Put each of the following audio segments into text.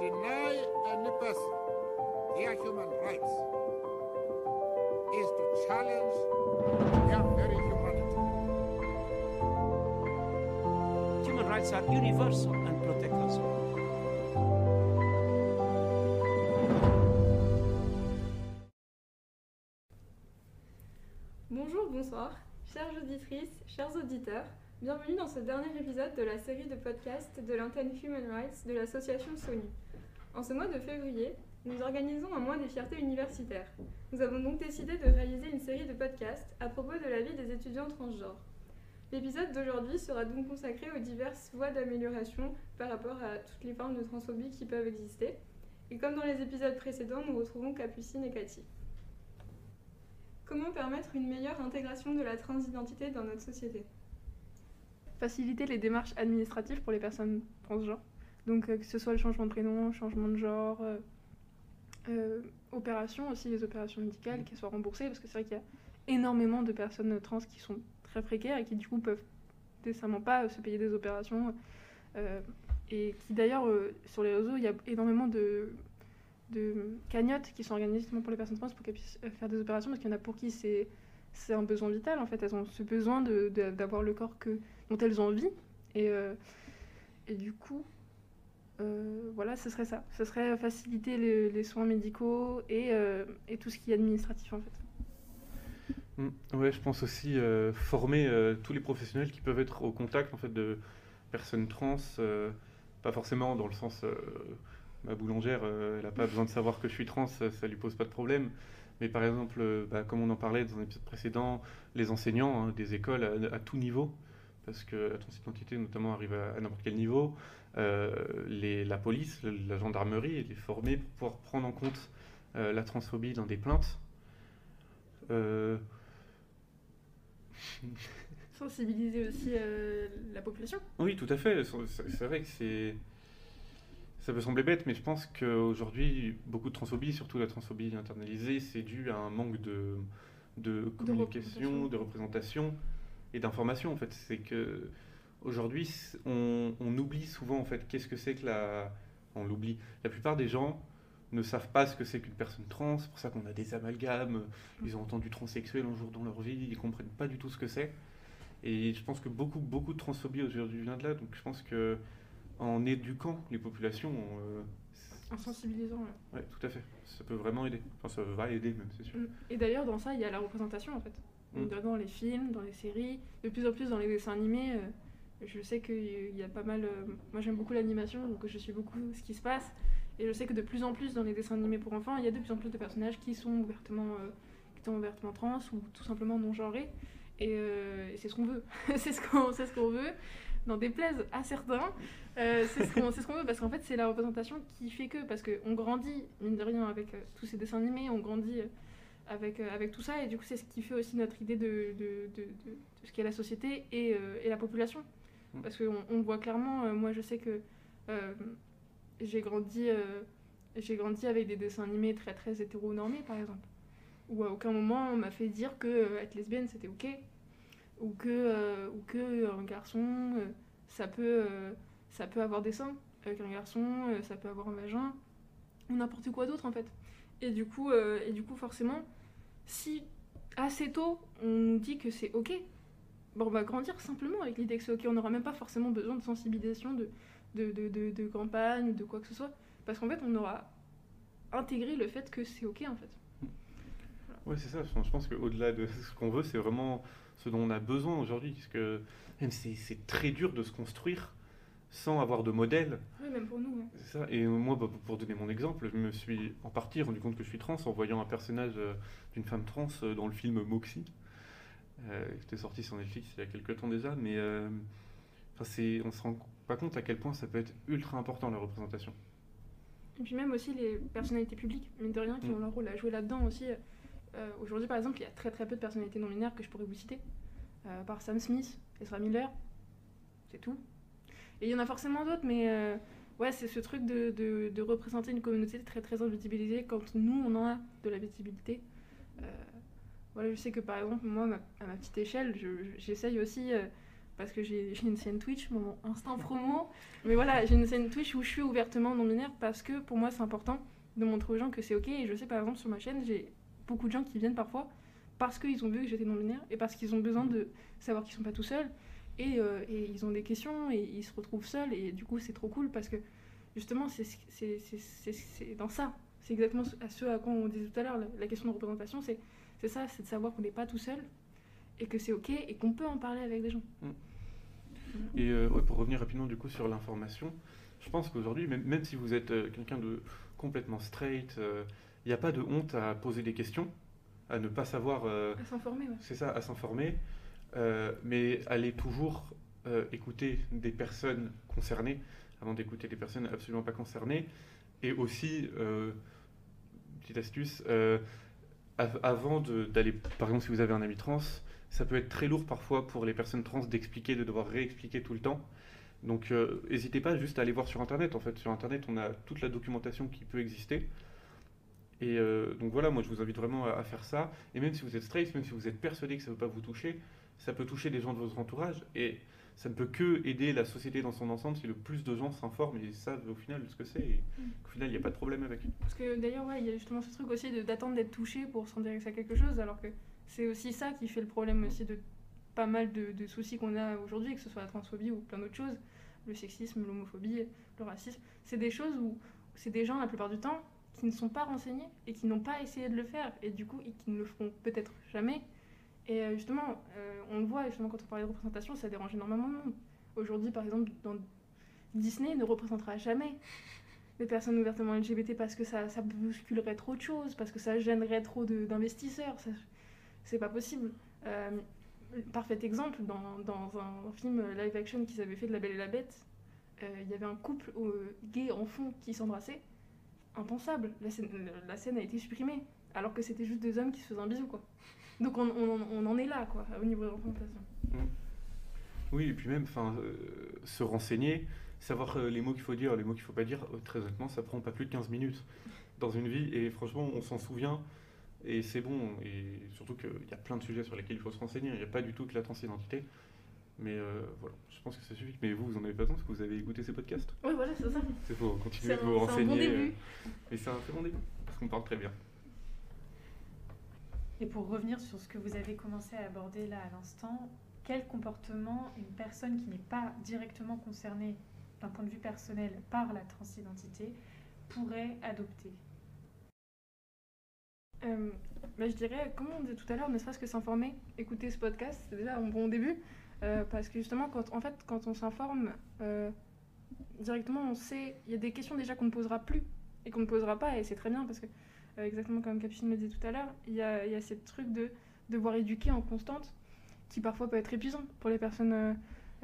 deny any person their human rights is to challenge their very humanity. Human rights are universal and protect us all. Bonjour, bonsoir, chères auditrices, chers auditeurs. Bienvenue dans ce dernier épisode de la série de podcasts de l'antenne Human Rights de l'association Sony. En ce mois de février, nous organisons un mois des fiertés universitaires. Nous avons donc décidé de réaliser une série de podcasts à propos de la vie des étudiants transgenres. L'épisode d'aujourd'hui sera donc consacré aux diverses voies d'amélioration par rapport à toutes les formes de transphobie qui peuvent exister. Et comme dans les épisodes précédents, nous retrouvons Capucine et Cathy. Comment permettre une meilleure intégration de la transidentité dans notre société? Faciliter les démarches administratives pour les personnes transgenres. Donc euh, que ce soit le changement de prénom, changement de genre, euh, euh, opérations aussi, les opérations médicales, qu'elles soient remboursées, parce que c'est vrai qu'il y a énormément de personnes trans qui sont très précaires et qui du coup peuvent décemment pas se payer des opérations. et qui d'ailleurs, sur les réseaux, il y a énormément de, de cagnottes qui sont organisées justement pour les personnes trans pour qu'elles puissent faire des opérations, parce qu'il y en a pour qui c'est c'est un besoin vital en fait. Elles ont ce besoin de- d'avoir le corps que, dont elles ont envie. Et, et du coup, euh, voilà, ce serait ça. Ce serait faciliter le- les soins médicaux et, euh, et tout ce qui est administratif en fait. Mm. Ouais, je pense aussi euh, former euh, tous les professionnels qui peuvent être au contact en fait de personnes trans, euh, pas forcément dans le sens euh, ma boulangère, euh, elle n'a pas besoin de savoir que je suis trans, ça, lui pose pas de problème. Mais par exemple, euh, bah, comme on en parlait dans un épisode précédent, les enseignants hein, des écoles à, à tout niveau, parce que la transidentité notamment arrive à, à n'importe quel niveau, euh, les, la police, la gendarmerie, elle est formée pour pouvoir prendre en compte euh, la transphobie dans des plaintes. Euh, Sensibiliser aussi euh, la population. Oui, tout à fait. C'est vrai que c'est. Ça peut sembler bête, mais je pense qu'aujourd'hui, beaucoup de transphobie, surtout la transphobie internalisée, c'est dû à un manque de, de communication, représentation. de représentation et d'information. En fait, c'est que aujourd'hui, on, on oublie souvent en fait qu'est-ce que c'est que la. On l'oublie. La plupart des gens ne savent pas ce que c'est qu'une personne trans. C'est pour ça qu'on a des amalgames. Ils ont entendu transsexuel un jour dans leur vie. Ils comprennent pas du tout ce que c'est. Et je pense que beaucoup, beaucoup de transphobie aujourd'hui vient de là. Donc je pense que en éduquant les populations, euh, En sensibilisant. ouais. ouais, tout à fait, ça peut vraiment aider. Enfin, ça va aider même, c'est sûr. Mm. Et d'ailleurs, dans ça, il y a la représentation en fait. Mm. Dans les films, dans les séries, de plus en plus dans les dessins animés. euh, je sais qu'il y a pas mal. euh, moi, j'aime beaucoup l'animation, donc je suis beaucoup ce qui se passe. Et je sais que de plus en plus dans les dessins animés pour enfants, il y a de plus en plus de personnages qui sont ouvertement, euh, qui sont ouvertement trans ou tout simplement non genrés. Et, euh, et c'est ce qu'on veut. c'est ce qu'on ce qu'on veut. N'en déplaise à certains, euh, c'est ce qu'on ce qu'on veut parce qu'en fait, c'est la représentation qui fait que. Parce qu'on grandit, mine de rien, avec tous ces dessins animés, on grandit. avec, tout ça. Et du coup, c'est ce qui fait aussi notre idée de, de, de, de- ce qu'est la société et, et la population. Parce qu'on on voit clairement, euh, moi je sais que euh, j'ai grandi, euh, j'ai grandi avec des dessins animés très très hétéronormés par exemple. Où à aucun moment on m'a fait dire que être lesbienne c'était ok. Ou que, ou que un garçon ça, peut, ça peut avoir des seins. Avec un garçon ça peut avoir un vagin. Ou n'importe quoi d'autre en fait. Et du coup, et du coup forcément, si assez tôt on nous dit que c'est ok, bon, on va grandir simplement avec l'idée que c'est ok. On n'aura même pas forcément besoin de sensibilisation, de, de, de, de, de campagne, de quoi que ce soit. Parce qu'en fait, on aura intégré le fait que c'est ok en fait. Ouais, c'est ça. Je pense qu'au-delà de ce qu'on veut, c'est vraiment ce dont on a besoin aujourd'hui. Parce que même c'est très dur de se construire sans avoir de modèle. Oui, même pour nous. C'est ça. Et moi, bah, pour donner mon exemple, je me suis en partie rendu compte que je suis trans en voyant un personnage euh, d'une femme trans euh, dans le film Moxie. Euh, qui était sorti sur Netflix il y a quelques temps déjà, mais euh, on se rend pas compte à quel point ça peut être ultra important la représentation. Et puis même aussi les personnalités publiques, mine de rien, qui Mm. ont leur rôle à jouer là-dedans aussi. Euh, Aujourd'hui, par exemple, il y a très très peu de personnalités non binaires que je pourrais vous citer. Euh, à part Sam Smith, Ezra Miller, c'est tout. Et il y en a forcément d'autres, mais euh, ouais, c'est ce truc de, de- de représenter une communauté très très invisibilisée quand nous on en a de la visibilité. Voilà, je sais que par exemple, moi, à ma petite échelle, je- je- j'essaye aussi, euh, parce que j'ai une scène Twitch, mon instant promo. Mais voilà, j'ai une scène Twitch où je suis ouvertement non-binaire parce que pour moi c'est important de montrer aux gens que c'est ok. Et je sais par exemple sur ma chaîne, j'ai beaucoup de gens qui viennent parfois parce qu'ils ont vu que j'étais non-binaire et parce qu'ils ont besoin de savoir qu'ils sont pas tout seuls. Et, euh, et ils ont des questions et ils se retrouvent seuls. Et du coup, c'est trop cool parce que justement, c'est dans ça. C'est exactement ce- à ce à quoi on disait tout à l'heure, la, la question de représentation, c'est c'est ça, c'est de savoir qu'on n'est pas tout seul et que c'est ok et qu'on peut en parler avec des gens. Et euh, ouais, pour revenir rapidement du coup sur l'information, je pense qu'aujourd'hui, même, même si vous êtes euh, quelqu'un de complètement straight, il n'y a pas de honte à poser des questions, à ne pas savoir, euh, À s'informer, ouais. c'est ça, à s'informer, euh, mais aller toujours euh, écouter des personnes concernées avant d'écouter des personnes absolument pas concernées. Et aussi, euh, petite astuce, euh, avant d'aller, par exemple, si vous avez un ami trans, ça peut être très lourd parfois pour les personnes trans d'expliquer, de devoir réexpliquer tout le temps. Donc, euh, n'hésitez pas juste à aller voir sur Internet. En fait, sur Internet, on a toute la documentation qui peut exister. Et euh, donc voilà, moi je vous invite vraiment à, à faire ça. Et même si vous êtes straight, même si vous êtes persuadé que ça ne peut pas vous toucher, ça peut toucher des gens de votre entourage. Et ça ne peut que aider la société dans son ensemble si le plus de gens s'informent et savent au final ce que c'est. Et qu'au final, il n'y a pas de problème avec. Parce que d'ailleurs, ouais, il y a justement ce truc aussi d'attendre d'être touché pour sentir que c'est quelque chose, alors que c'est aussi ça qui fait le problème aussi de pas mal de, de soucis qu'on a aujourd'hui, que ce soit la transphobie ou plein d'autres choses, le sexisme, l'homophobie, le racisme. C'est des choses où c'est des gens, la plupart du temps, qui ne sont pas renseignés et qui n'ont pas essayé de le faire, et du coup, qui ne le feront peut-être jamais. Et euh, justement, euh, on le voit, justement, quand on parlait de représentation, ça dérange énormément de monde. Aujourd'hui, par exemple, Disney ne représentera jamais les personnes ouvertement LGBT parce que ça, bousculerait trop de choses, parce que ça gênerait trop d'investisseurs. C'est pas possible. Euh, parfait exemple, dans, un film live action qu'ils avaient fait de La Belle et la Bête, il y avait un couple gay en fond qui s'embrassait. Impensable. La scène, la scène a été supprimée, alors que c'était juste deux hommes qui se faisaient un bisou, quoi. Donc on, on- on en est là, quoi, au niveau de la représentation. Oui, et puis même, enfin, euh, se renseigner, savoir euh, les mots qu'il faut dire, les mots qu'il faut pas dire, euh, très honnêtement, ça prend pas plus de 15 minutes dans une vie, et franchement, on s'en souvient, et c'est bon, et surtout qu'il y a plein de sujets sur lesquels il faut se renseigner, il n'y a pas du tout que la transidentité, mais voilà, je pense que ça suffit. Mais vous, vous en avez pas besoin, parce que vous avez écouté ces podcasts? Oui, voilà, c'est ça. C'est faut C'est continuer de vous c'est un renseigner. bon euh, début. mais c'est un très bon début, parce qu'on parle très bien. Et pour revenir sur ce que vous avez commencé à aborder là à l'instant, quel comportement une personne qui n'est pas directement concernée d'un point de vue personnel par la transidentité pourrait adopter? Euh, bah, je dirais, comme on disait tout à l'heure, ne serait-ce que s'informer, écouter ce podcast, c'est déjà un bon début. euh, parce que justement, quand, en fait, quand on s'informe euh, directement, on sait, il y a des questions déjà qu'on ne posera plus et qu'on ne posera pas, et c'est très bien parce que, exactement comme Capucine me disait tout à l'heure, il y a, y a ce truc de devoir éduquer en constante qui parfois peut être épuisant pour les personnes euh,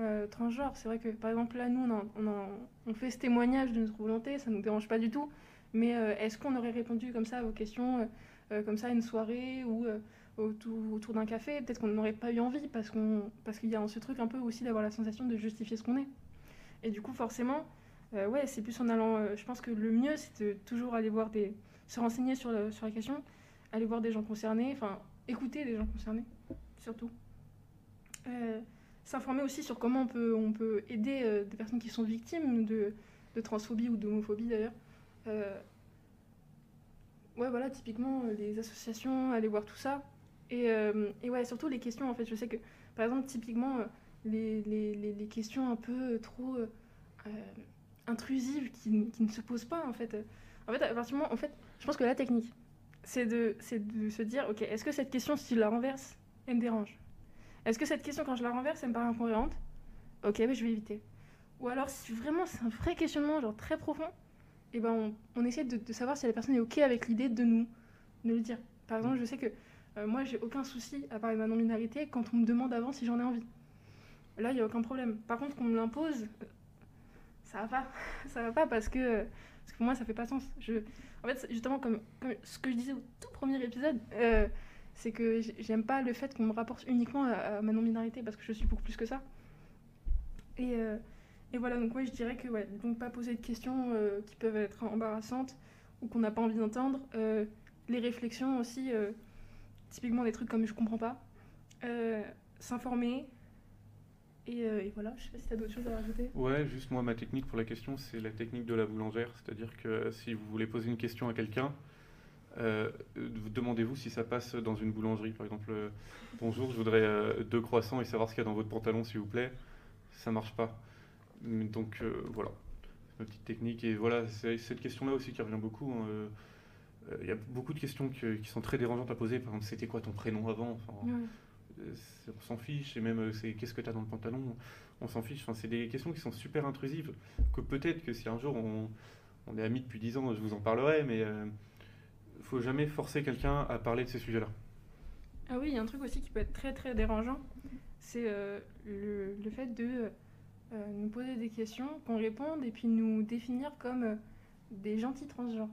euh, transgenres. C'est vrai que, par exemple, là, nous, on, on, fait ce témoignage de notre volonté, ça ne nous dérange pas du tout, mais euh, est-ce qu'on aurait répondu comme ça à vos questions euh, euh, comme ça à une soirée ou euh, autour, autour d'un café, peut-être qu'on n'aurait pas eu envie parce qu'on parce qu'il y a ce truc un peu aussi d'avoir la sensation de justifier ce qu'on est. Et du coup, forcément, euh, ouais, c'est plus en allant. euh, je pense que le mieux, c'est toujours aller voir des. Se renseigner sur, sur la question, aller voir des gens concernés, enfin, écouter des gens concernés, surtout. Euh, S'informer aussi sur comment on peut, on peut aider euh, des personnes qui sont victimes de, de transphobie ou d'homophobie d'ailleurs. Euh, Ouais, voilà, typiquement les associations, aller voir tout ça. Et, et ouais, surtout les questions, en fait. Je sais que, par exemple, typiquement, les, les, les, les questions un peu trop intrusives qui, qui ne se posent pas, en fait. En fait, à partir du moment, en fait, je pense que la technique, c'est de, de se dire, ok, est-ce que cette question, si je la renverse, elle me dérange? Est-ce que cette question, quand je la renverse, elle me paraît incohérente? Ok, ben, je vais éviter. Ou alors, si vraiment c'est un vrai questionnement, genre très profond, et ben on, essaie de, savoir si la personne est ok avec l'idée de nous de le dire. Par exemple, je sais que euh, moi j'ai aucun souci à parler de ma non-binarité quand on me demande avant si j'en ai envie. Là, il y a aucun problème. Par contre, qu'on me l'impose, ça va pas. ça va pas parce que, parce que pour moi ça fait pas sens. Je, en fait, justement comme, ce que je disais au tout premier épisode, euh, c'est que j'ai- j'aime pas le fait qu'on me rapporte uniquement à, ma non-binarité parce que je suis beaucoup plus que ça. Et, euh, et voilà, donc ouais, je dirais que ouais, donc pas poser de questions euh, qui peuvent être embarrassantes ou qu'on n'a pas envie d'entendre. Les réflexions aussi, typiquement des trucs comme je comprends pas. S'informer Et, euh, et voilà, je sais pas si tu as d'autres choses à rajouter. Ouais, juste moi, ma technique pour la question, c'est la technique de la boulangère. C'est-à-dire que si vous voulez poser une question à quelqu'un, euh, demandez-vous si ça passe dans une boulangerie. Par exemple, euh, bonjour, je voudrais euh, deux croissants et savoir ce qu'il y a dans votre pantalon, s'il vous plaît. Ça marche pas. Donc euh, voilà, c'est ma petite technique. Et voilà, c'est cette question-là aussi qui revient beaucoup. hein, Il y a beaucoup de questions que- qui sont très dérangeantes à poser. Par exemple, c'était quoi ton prénom avant? Enfin, Ouais. Euh, on s'en fiche, et même euh, c'est qu'est-ce que tu as dans le pantalon, on s'en fiche. Enfin, c'est des questions qui sont super intrusives, que peut-être que si un jour on, est amis depuis 10 ans, je vous en parlerai, mais euh, faut jamais forcer quelqu'un à parler de ces sujets-là. Ah oui, il y a un truc aussi qui peut être très très dérangeant, c'est euh, le, fait de nous poser des questions, qu'on réponde et puis nous définir comme des gentils transgenres.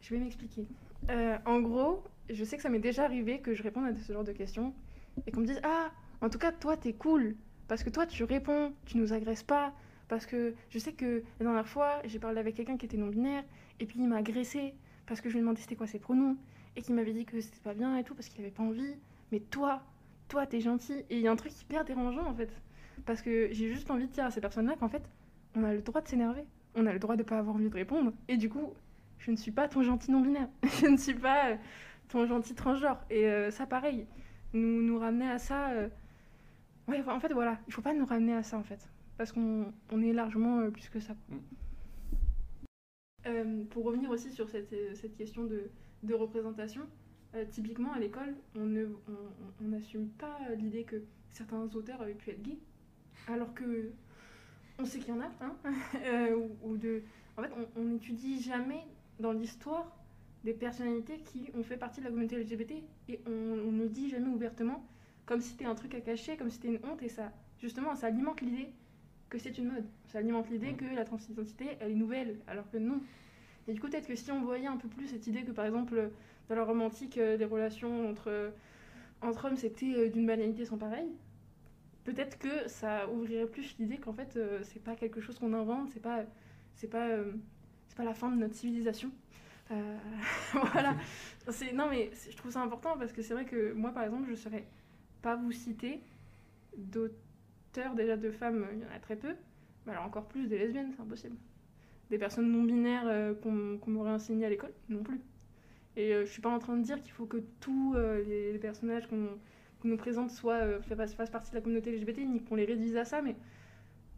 Je vais m'expliquer. En gros, je sais que ça m'est déjà arrivé que je réponde à ce genre de questions et qu'on me dise Ah, en tout cas, toi, t'es cool parce que toi, tu réponds, tu nous agresses pas. Parce que je sais que la dernière fois, j'ai parlé avec quelqu'un qui était non-binaire et puis il m'a agressé parce que je lui ai demandé c'était quoi ses pronoms et qui m'avait dit que c'était pas bien et tout parce qu'il avait pas envie. Mais toi, toi, t'es gentil. Et il y a un truc hyper dérangeant en fait. Parce que j'ai juste envie de dire à ces personnes-là qu'en fait, on a le droit de s'énerver. On a le droit de pas avoir envie de répondre. Et du coup, je ne suis pas ton gentil non-binaire. je ne suis pas euh, ton gentil transgenre. Et euh, ça, pareil, nous, nous ramener à ça. euh, Ouais, en fait, voilà, il faut pas nous ramener à ça en fait. Parce qu'on on est largement euh, plus que ça. Mm. Pour revenir aussi sur cette, cette question de, de représentation, typiquement à l'école, on ne- on- on- on n'assume pas l'idée que certains auteurs avaient pu être gays, alors que on sait qu'il y en a, hein, ou, ou de, en fait, on n'étudie jamais dans l'histoire des personnalités qui ont fait partie de la communauté LGBT et on, on ne le dit jamais ouvertement, comme si c'était un truc à cacher, comme si c'était une honte et ça, justement, ça alimente l'idée que c'est une mode, ça alimente l'idée que la transidentité elle est nouvelle, alors que non. Et du coup, peut-être que si on voyait un peu plus cette idée que, par exemple, dans la romantique, euh, des relations entre, entre hommes, c'était euh, d'une banalité sans pareil, peut-être que ça ouvrirait plus l'idée qu'en fait, euh, c'est pas quelque chose qu'on invente, c'est pas, c'est pas, c'est pas la fin de notre civilisation. Euh, voilà. C'est, non, mais je trouve ça important parce que c'est vrai que moi, par exemple, je saurais pas vous citer d'auteurs déjà de femmes, il y en a très peu, mais alors encore plus des lesbiennes, c'est impossible. Des personnes non binaires euh, qu'on qu'on m'aurait enseigné à l'école, non plus. Et euh, je suis pas en train de dire qu'il faut que tous euh, les, les personnages qu'on nous présente soient, fassent, fassent partie de la communauté LGBT, ni qu'on les réduise à ça, mais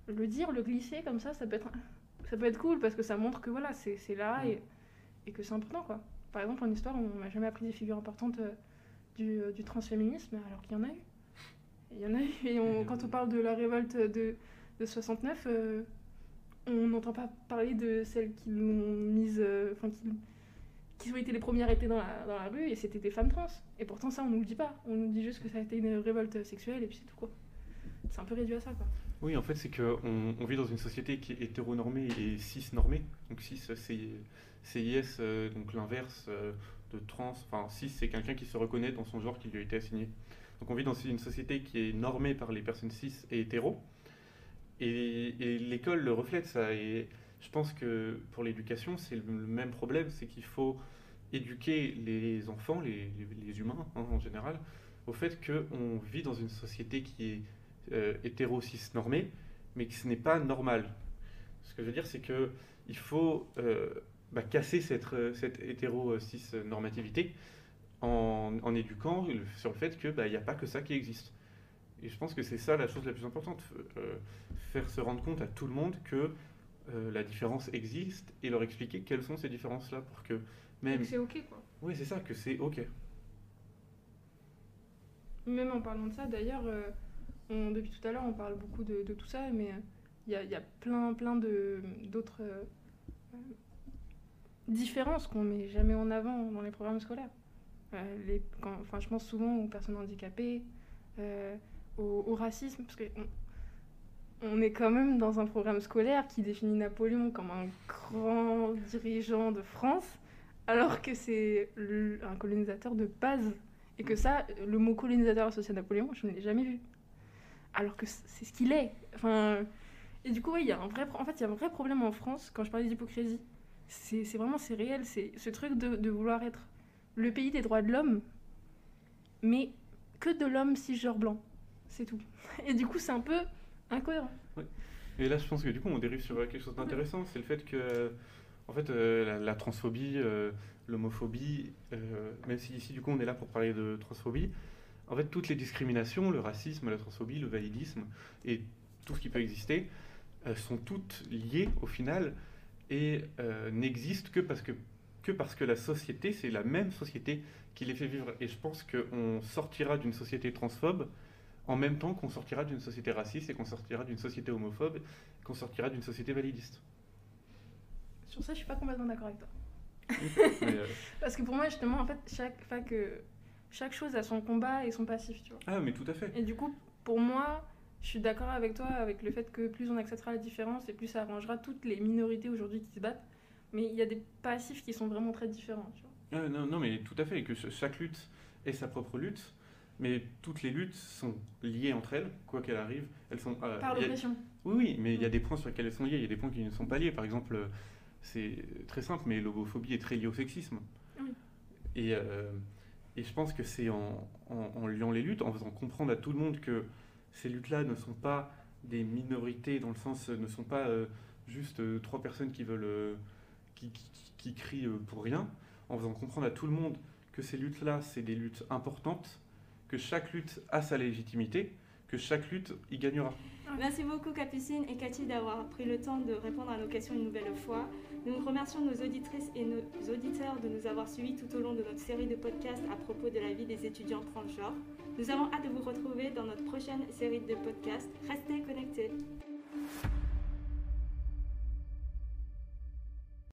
le dire, le glisser comme ça, ça peut être, ça peut être cool parce que ça montre que voilà, c'est là et, et que c'est important quoi. Par exemple, en histoire, on m'a jamais appris des figures importantes euh, du, euh, du transféminisme, alors qu'il y en a eu. Il y en a eu. Quand on parle de la révolte de, de 69, euh, on n'entend pas parler de celles qui l'ont mise, enfin qui, qui ont été les premières arrêtées dans la, dans la rue, et c'était des femmes trans. Et pourtant, ça, on nous le dit pas. On nous dit juste que ça a été une révolte sexuelle, et puis c'est tout quoi. C'est un peu réduit à ça. Oui, en fait, c'est qu'on on vit dans une société qui est hétéronormée et cis-normée. Donc cis, c'est CIS, euh, donc l'inverse euh, de trans. Enfin, cis, c'est quelqu'un qui se reconnaît dans son genre qui lui a été assigné. Donc on vit dans une société qui est normée par les personnes cis et hétéros. Et, l'école le reflète ça. Et je pense que pour l'éducation, c'est le, même problème, c'est qu'il faut éduquer les enfants, les humains hein, en général, au fait qu'on vit dans une société qui est euh, hétéro-cis normée, mais que ce n'est pas normal. Ce que je veux dire, c'est que il faut euh, bah, casser cette, euh, cette hétéro-cis normativité en, en éduquant sur le fait qu'il n'y a pas que ça qui existe. Et je pense que c'est ça la chose la plus importante, euh, faire se rendre compte à tout le monde que euh, la différence existe et leur expliquer quelles sont ces différences-là pour que même... C'est ok quoi. Oui, c'est ça, que c'est ok. Même en parlant de ça, d'ailleurs, on- depuis tout à l'heure, on parle beaucoup de, de tout ça, mais euh, il y, a, il y a plein, plein d'autres euh, différences qu'on met jamais en avant dans les programmes scolaires. Euh, les, quand- enfin, je pense souvent aux personnes handicapées, au, au racisme, parce qu'on on est quand même dans un programme scolaire qui définit Napoléon comme un grand dirigeant de France, alors que c'est un colonisateur de base. Et que ça, le mot colonisateur associé à Napoléon, je ne l'ai jamais vu. Alors que c'est ce qu'il est. Enfin, et du coup, il y a un vrai, en fait, il y a un vrai problème en France quand je parlais d'hypocrisie. C'est vraiment, c'est réel. C'est ce truc de, de vouloir être le pays des droits de l'homme, mais que de l'homme cisgenre blanc. C'est tout. Et du coup, c'est un peu incohérent. Et là, je pense que du coup, on dérive sur quelque chose d'intéressant. C'est le fait que, en fait, euh, la, la transphobie, euh, l'homophobie, euh, même si ici, du coup, on est là pour parler de transphobie, en fait, toutes les discriminations, le racisme, la transphobie, le validisme et tout ce qui peut exister, euh, sont toutes liées au final et euh, n'existent que parce que, que parce que la société, c'est la même société qui les fait vivre. Et je pense qu'on sortira d'une société transphobe en même temps qu'on sortira d'une société raciste et qu'on sortira d'une société homophobe, qu'on sortira d'une société validiste. Sur ça, je suis pas complètement d'accord avec toi. Euh, Parce que pour moi, justement, en fait, chaque, enfin, que chaque chose a son combat et son passif, tu vois. Ah, mais tout à fait. Et du coup, pour moi, je suis d'accord avec toi avec le fait que plus on acceptera la différence et plus ça arrangera toutes les minorités aujourd'hui qui se battent. Mais il y a des passifs qui sont vraiment très différents, tu vois. Ah, non, non, mais tout à fait. Et que ch- chaque lutte ait sa propre lutte, mais toutes les luttes sont liées entre elles, quoi qu'elle arrive. Elles sont. euh, Par y a- l'oppression. Oui, oui, mais il y a des points sur lesquels elles sont liées, il y a des points qui ne sont pas liés. Par exemple, euh, c'est très simple, mais l'homophobie est très liée au sexisme. Oui. Et, euh, et je pense que c'est en, liant les luttes, en faisant comprendre à tout le monde que ces luttes-là ne sont pas des minorités, dans le sens, euh, ne sont pas euh, juste euh, trois personnes qui veulent. qui, crient pour rien, en faisant comprendre à tout le monde que ces luttes-là, c'est des luttes importantes, que chaque lutte a sa légitimité, que chaque lutte y gagnera. Merci beaucoup Capucine et Cathy d'avoir pris le temps de répondre à nos questions une nouvelle fois. Nous remercions nos auditrices et nos auditeurs de nous avoir suivis tout au long de notre série de podcasts à propos de la vie des étudiants transgenres. Nous avons hâte de vous retrouver dans notre prochaine série de podcasts. Restez connectés.